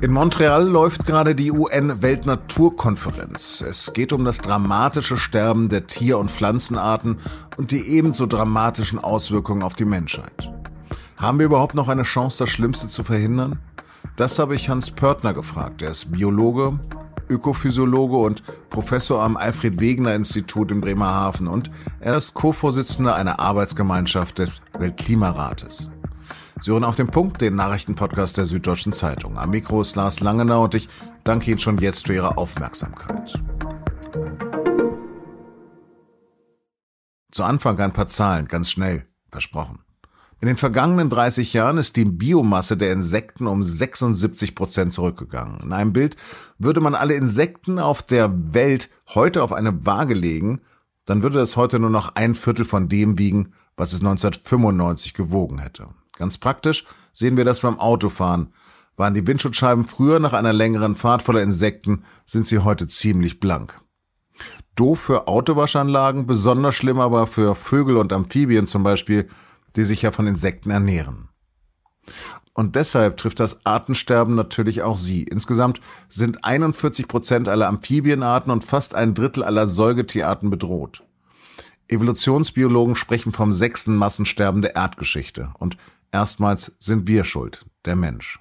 In Montreal läuft gerade die UN-Weltnaturkonferenz. Es geht um das dramatische Sterben der Tier- und Pflanzenarten und die ebenso dramatischen Auswirkungen auf die Menschheit. Haben wir überhaupt noch eine Chance, das Schlimmste zu verhindern? Das habe ich Hans Pörtner gefragt. Er ist Biologe, Ökophysiologe und Professor am Alfred Wegener Institut in Bremerhaven und er ist Co-Vorsitzender einer Arbeitsgemeinschaft des Weltklimarates. Sie hören auf den Punkt, den Nachrichtenpodcast der Süddeutschen Zeitung. Am Mikro ist Lars Langenau und ich danke Ihnen schon jetzt für Ihre Aufmerksamkeit. Zu Anfang ein paar Zahlen, ganz schnell, versprochen. In den vergangenen 30 Jahren ist die Biomasse der Insekten um 76 Prozent zurückgegangen. In einem Bild würde man alle Insekten auf der Welt heute auf eine Waage legen, dann würde es heute nur noch ein Viertel von dem wiegen, was es 1995 gewogen hätte. Ganz praktisch sehen wir das beim Autofahren. Waren die Windschutzscheiben früher nach einer längeren Fahrt voller Insekten, sind sie heute ziemlich blank. Doof für Autowaschanlagen, besonders schlimm aber für Vögel und Amphibien zum Beispiel, die sich ja von Insekten ernähren. Und deshalb trifft das Artensterben natürlich auch sie. Insgesamt sind 41 Prozent aller Amphibienarten und fast ein Drittel aller Säugetierarten bedroht. Evolutionsbiologen sprechen vom sechsten Massensterben der Erdgeschichte. Und Erstmals sind wir schuld, der Mensch.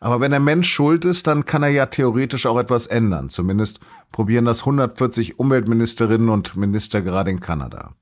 Aber wenn der Mensch schuld ist, dann kann er ja theoretisch auch etwas ändern. Zumindest probieren das 140 Umweltministerinnen und Minister gerade in Kanada.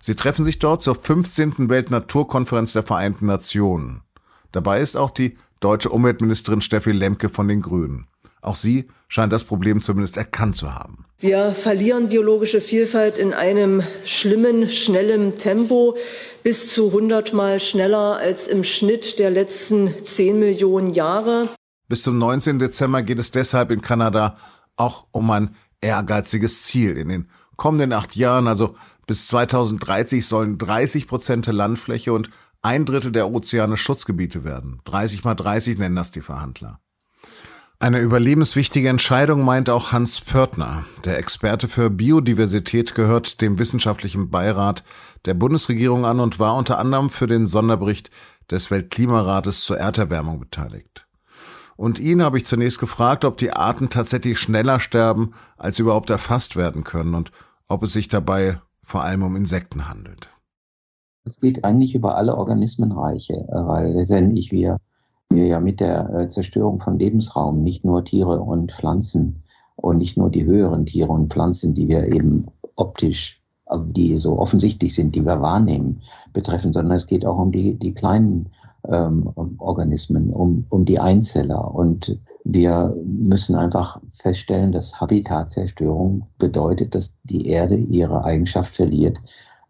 Sie treffen sich dort zur 15. Weltnaturkonferenz der Vereinten Nationen. Dabei ist auch die deutsche Umweltministerin Steffi Lemke von den Grünen. Auch sie scheint das Problem zumindest erkannt zu haben. Wir verlieren biologische Vielfalt in einem schlimmen, schnellen Tempo, bis zu 100 Mal schneller als im Schnitt der letzten 10 Millionen Jahre. Bis zum 19. Dezember geht es deshalb in Kanada auch um ein ehrgeiziges Ziel. In den kommenden acht Jahren, also bis 2030, sollen 30 Prozent der Landfläche und ein Drittel der Ozeane Schutzgebiete werden. 30 mal 30 nennen das die Verhandler. Eine überlebenswichtige Entscheidung meint auch Hans Pörtner. Der Experte für Biodiversität gehört dem wissenschaftlichen Beirat der Bundesregierung an und war unter anderem für den Sonderbericht des Weltklimarates zur Erderwärmung beteiligt. Und ihn habe ich zunächst gefragt, ob die Arten tatsächlich schneller sterben, als überhaupt erfasst werden können und ob es sich dabei vor allem um Insekten handelt. Es geht eigentlich über alle Organismenreiche, weil letztendlich wir wir ja mit der äh, Zerstörung von Lebensraum nicht nur Tiere und Pflanzen und nicht nur die höheren Tiere und Pflanzen, die wir eben optisch, die so offensichtlich sind, die wir wahrnehmen, betreffen, sondern es geht auch um die, die kleinen ähm, Organismen, um, um die Einzeller. Und wir müssen einfach feststellen, dass Habitatzerstörung bedeutet, dass die Erde ihre Eigenschaft verliert,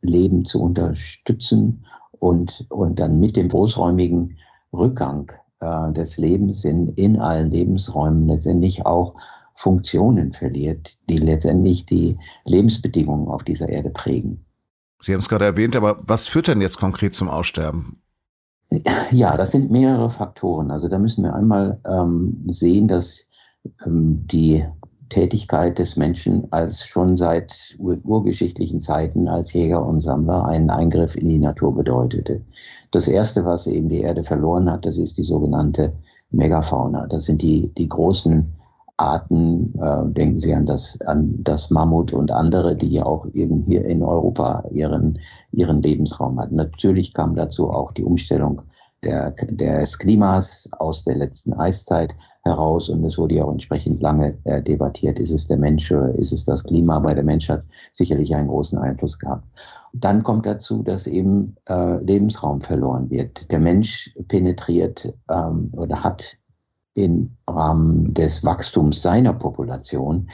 Leben zu unterstützen und, und dann mit dem großräumigen Rückgang äh, des Lebens in, in allen Lebensräumen letztendlich auch Funktionen verliert, die letztendlich die Lebensbedingungen auf dieser Erde prägen. Sie haben es gerade erwähnt, aber was führt denn jetzt konkret zum Aussterben? Ja, das sind mehrere Faktoren. Also da müssen wir einmal ähm, sehen, dass ähm, die Tätigkeit des Menschen als schon seit ur urgeschichtlichen Zeiten als Jäger und Sammler einen Eingriff in die Natur bedeutete. Das erste, was eben die Erde verloren hat, das ist die sogenannte Megafauna. Das sind die, die großen Arten, äh, denken Sie an das, an das Mammut und andere, die ja auch hier in Europa ihren, ihren Lebensraum hatten. Natürlich kam dazu auch die Umstellung der, des Klimas aus der letzten Eiszeit heraus und es wurde ja auch entsprechend lange äh, debattiert, ist es der Mensch oder ist es das Klima? Bei der Mensch hat sicherlich einen großen Einfluss gehabt. Dann kommt dazu, dass eben äh, Lebensraum verloren wird. Der Mensch penetriert ähm, oder hat im Rahmen des Wachstums seiner Population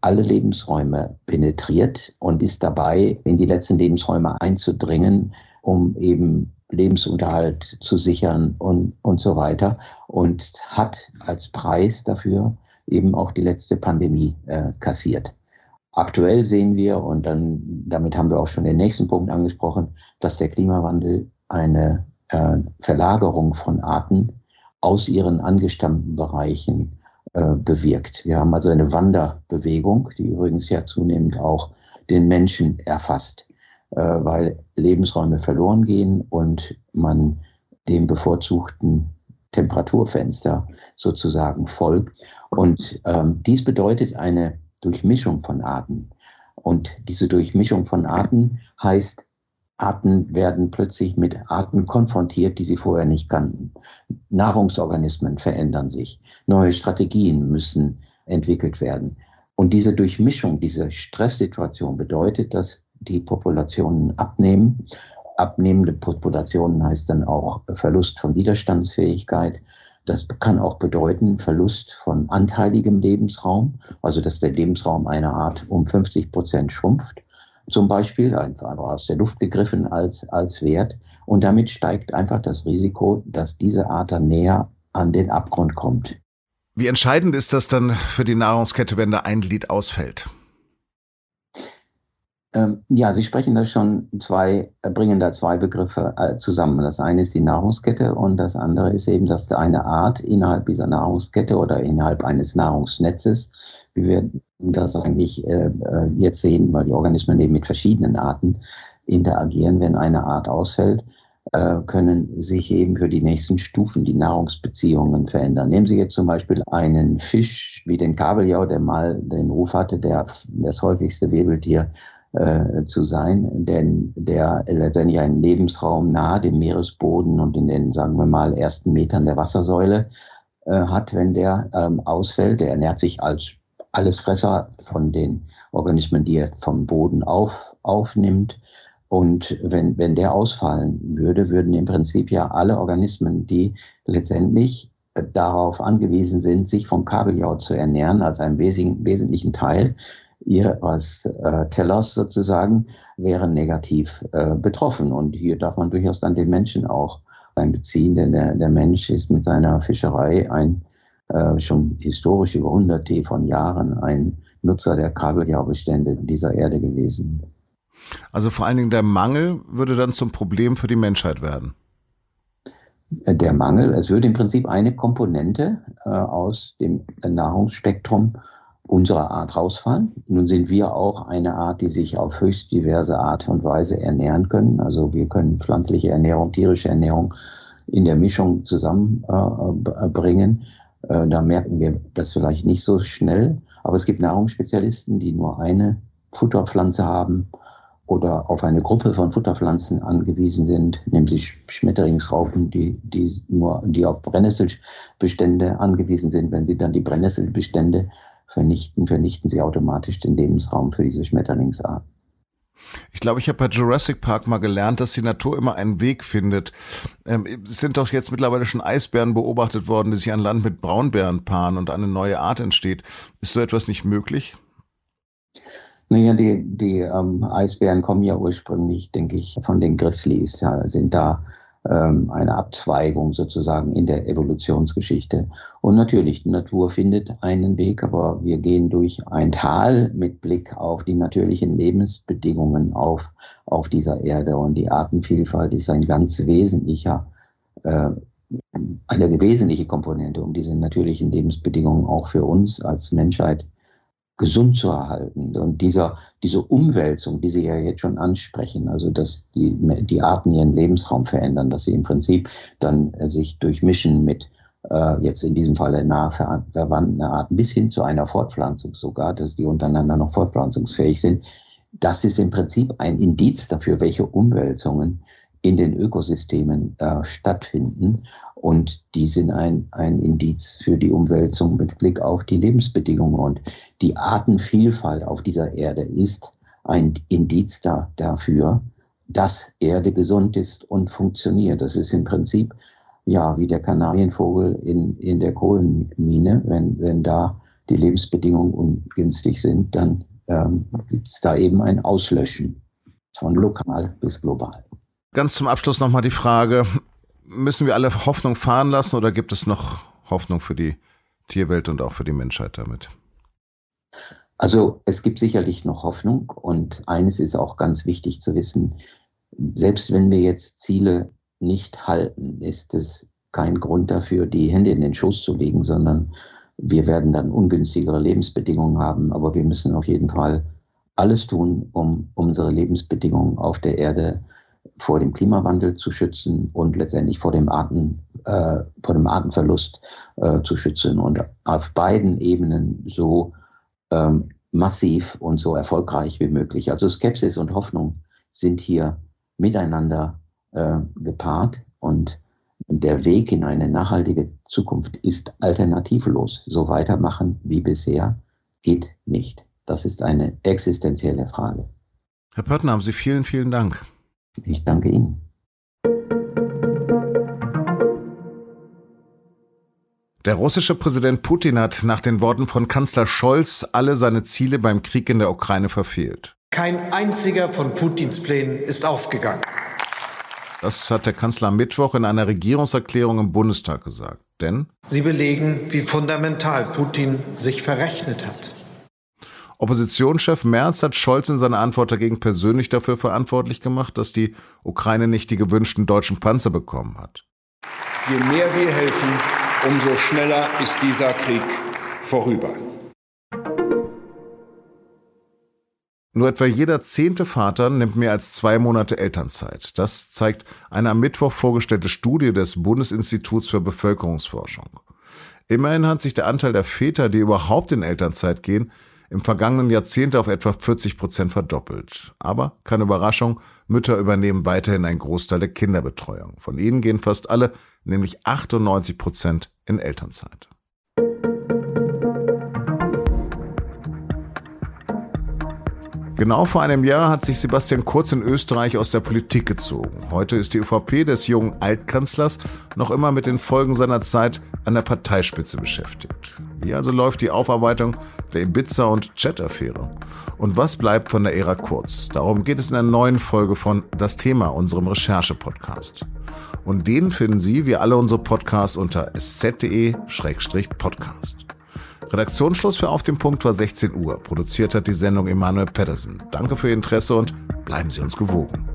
alle Lebensräume penetriert und ist dabei, in die letzten Lebensräume einzudringen, um eben Lebensunterhalt zu sichern und, und so weiter. Und hat als Preis dafür eben auch die letzte Pandemie äh, kassiert. Aktuell sehen wir, und dann, damit haben wir auch schon den nächsten Punkt angesprochen, dass der Klimawandel eine äh, Verlagerung von Arten aus ihren angestammten Bereichen äh, bewirkt. Wir haben also eine Wanderbewegung, die übrigens ja zunehmend auch den Menschen erfasst. Äh, weil Lebensräume verloren gehen und man dem bevorzugten Temperaturfenster sozusagen folgt. Und ähm, dies bedeutet eine Durchmischung von Arten. Und diese Durchmischung von Arten heißt, Arten werden plötzlich mit Arten konfrontiert, die sie vorher nicht kannten. Nahrungsorganismen verändern sich. Neue Strategien müssen entwickelt werden. Und diese Durchmischung, diese Stresssituation bedeutet, dass die Populationen abnehmen. Abnehmende Populationen heißt dann auch Verlust von Widerstandsfähigkeit. Das kann auch bedeuten Verlust von anteiligem Lebensraum, also dass der Lebensraum einer Art um 50 Prozent schrumpft zum Beispiel, einfach aus der Luft gegriffen als, als Wert. Und damit steigt einfach das Risiko, dass diese Art dann näher an den Abgrund kommt. Wie entscheidend ist das dann für die Nahrungskette, wenn da ein Glied ausfällt? Ähm, ja, Sie sprechen da schon zwei, äh, bringen da zwei Begriffe äh, zusammen. Das eine ist die Nahrungskette und das andere ist eben, dass eine Art innerhalb dieser Nahrungskette oder innerhalb eines Nahrungsnetzes, wie wir das eigentlich äh, äh, jetzt sehen, weil die Organismen eben mit verschiedenen Arten interagieren, wenn eine Art ausfällt, können sich eben für die nächsten Stufen die Nahrungsbeziehungen verändern. Nehmen Sie jetzt zum Beispiel einen Fisch wie den Kabeljau, der mal den Ruf hatte, der das häufigste Wirbeltier äh, zu sein, denn der letztendlich einen Lebensraum nahe dem Meeresboden und in den, sagen wir mal, ersten Metern der Wassersäule äh, hat, wenn der ähm, ausfällt. Der ernährt sich als Allesfresser von den Organismen, die er vom Boden auf, aufnimmt. Und wenn, wenn der ausfallen würde, würden im Prinzip ja alle Organismen, die letztendlich äh, darauf angewiesen sind, sich vom Kabeljau zu ernähren, als einen wesentlichen Teil, ihres äh, Tellers sozusagen, wären negativ äh, betroffen. Und hier darf man durchaus dann den Menschen auch einbeziehen, denn der, der Mensch ist mit seiner Fischerei ein äh, schon historisch über hunderte von Jahren ein Nutzer der Kabeljaubestände dieser Erde gewesen. Also vor allen Dingen der Mangel würde dann zum Problem für die Menschheit werden. Äh, der Mangel, es würde im Prinzip eine Komponente äh, aus dem Nahrungsspektrum unserer Art rausfallen. Nun sind wir auch eine Art, die sich auf höchst diverse Art und Weise ernähren können. Also wir können pflanzliche Ernährung, tierische Ernährung in der Mischung zusammenbringen. Äh, äh, da merken wir das vielleicht nicht so schnell. Aber es gibt Nahrungsspezialisten, die nur eine Futterpflanze haben oder auf eine Gruppe von Futterpflanzen angewiesen sind, nämlich Schmetterlingsraupen, die, die nur, die auf Brennnesselbestände angewiesen sind. Wenn sie dann die Brennnesselbestände vernichten, vernichten sie automatisch den Lebensraum für diese Schmetterlingsart. Ich glaube, ich habe bei Jurassic Park mal gelernt, dass die Natur immer einen Weg findet. Ähm, es sind doch jetzt mittlerweile schon Eisbären beobachtet worden, die sich an Land mit Braunbären paaren und eine neue Art entsteht. Ist so etwas nicht möglich? Naja, die, die ähm, Eisbären kommen ja ursprünglich, denke ich, von den Grizzlies, ja, sind da ähm, eine Abzweigung sozusagen in der Evolutionsgeschichte. Und natürlich, die Natur findet einen Weg, aber wir gehen durch ein Tal mit Blick auf die natürlichen Lebensbedingungen auf, auf dieser Erde. Und die Artenvielfalt ist ein ganz wesentlicher äh, eine wesentliche Komponente, um diese natürlichen Lebensbedingungen auch für uns als Menschheit gesund zu erhalten. Und dieser, diese Umwälzung, die Sie ja jetzt schon ansprechen, also dass die, die Arten ihren Lebensraum verändern, dass sie im Prinzip dann äh, sich durchmischen mit äh, jetzt in diesem Fall nah verwandten Arten bis hin zu einer Fortpflanzung sogar, dass die untereinander noch fortpflanzungsfähig sind. Das ist im Prinzip ein Indiz dafür, welche Umwälzungen in den Ökosystemen äh, stattfinden. Und die sind ein, ein Indiz für die Umwälzung mit Blick auf die Lebensbedingungen. Und die Artenvielfalt auf dieser Erde ist ein Indiz da, dafür, dass Erde gesund ist und funktioniert. Das ist im Prinzip ja wie der Kanarienvogel in, in der Kohlenmine. Wenn, wenn da die Lebensbedingungen ungünstig sind, dann ähm, gibt es da eben ein Auslöschen von lokal bis global. Ganz zum Abschluss nochmal die Frage, müssen wir alle Hoffnung fahren lassen oder gibt es noch Hoffnung für die Tierwelt und auch für die Menschheit damit? Also es gibt sicherlich noch Hoffnung und eines ist auch ganz wichtig zu wissen, selbst wenn wir jetzt Ziele nicht halten, ist es kein Grund dafür, die Hände in den Schoß zu legen, sondern wir werden dann ungünstigere Lebensbedingungen haben. Aber wir müssen auf jeden Fall alles tun, um unsere Lebensbedingungen auf der Erde vor dem Klimawandel zu schützen und letztendlich vor dem Arten, äh, vor dem Artenverlust äh, zu schützen und auf beiden Ebenen so ähm, massiv und so erfolgreich wie möglich. Also Skepsis und Hoffnung sind hier miteinander äh, gepaart und der Weg in eine nachhaltige Zukunft ist alternativlos. So weitermachen wie bisher geht nicht. Das ist eine existenzielle Frage. Herr Pöttner, haben Sie vielen, vielen Dank. Ich danke Ihnen. Der russische Präsident Putin hat nach den Worten von Kanzler Scholz alle seine Ziele beim Krieg in der Ukraine verfehlt. Kein einziger von Putins Plänen ist aufgegangen. Das hat der Kanzler am Mittwoch in einer Regierungserklärung im Bundestag gesagt. Denn sie belegen, wie fundamental Putin sich verrechnet hat. Oppositionschef Merz hat Scholz in seiner Antwort dagegen persönlich dafür verantwortlich gemacht, dass die Ukraine nicht die gewünschten deutschen Panzer bekommen hat. Je mehr wir helfen, umso schneller ist dieser Krieg vorüber. Nur etwa jeder zehnte Vater nimmt mehr als zwei Monate Elternzeit. Das zeigt eine am Mittwoch vorgestellte Studie des Bundesinstituts für Bevölkerungsforschung. Immerhin hat sich der Anteil der Väter, die überhaupt in Elternzeit gehen, im vergangenen Jahrzehnt auf etwa 40 Prozent verdoppelt. Aber keine Überraschung, Mütter übernehmen weiterhin einen Großteil der Kinderbetreuung. Von ihnen gehen fast alle, nämlich 98 Prozent, in Elternzeit. Genau vor einem Jahr hat sich Sebastian Kurz in Österreich aus der Politik gezogen. Heute ist die ÖVP des jungen Altkanzlers noch immer mit den Folgen seiner Zeit an der Parteispitze beschäftigt. Wie also läuft die Aufarbeitung der Ibiza- und Chat-Affäre? Und was bleibt von der Ära Kurz? Darum geht es in einer neuen Folge von Das Thema, unserem Recherche-Podcast. Und den finden Sie, wie alle unsere Podcasts, unter sz.de-podcast. Redaktionsschluss für Auf dem Punkt war 16 Uhr. Produziert hat die Sendung Emanuel Pedersen. Danke für Ihr Interesse und bleiben Sie uns gewogen.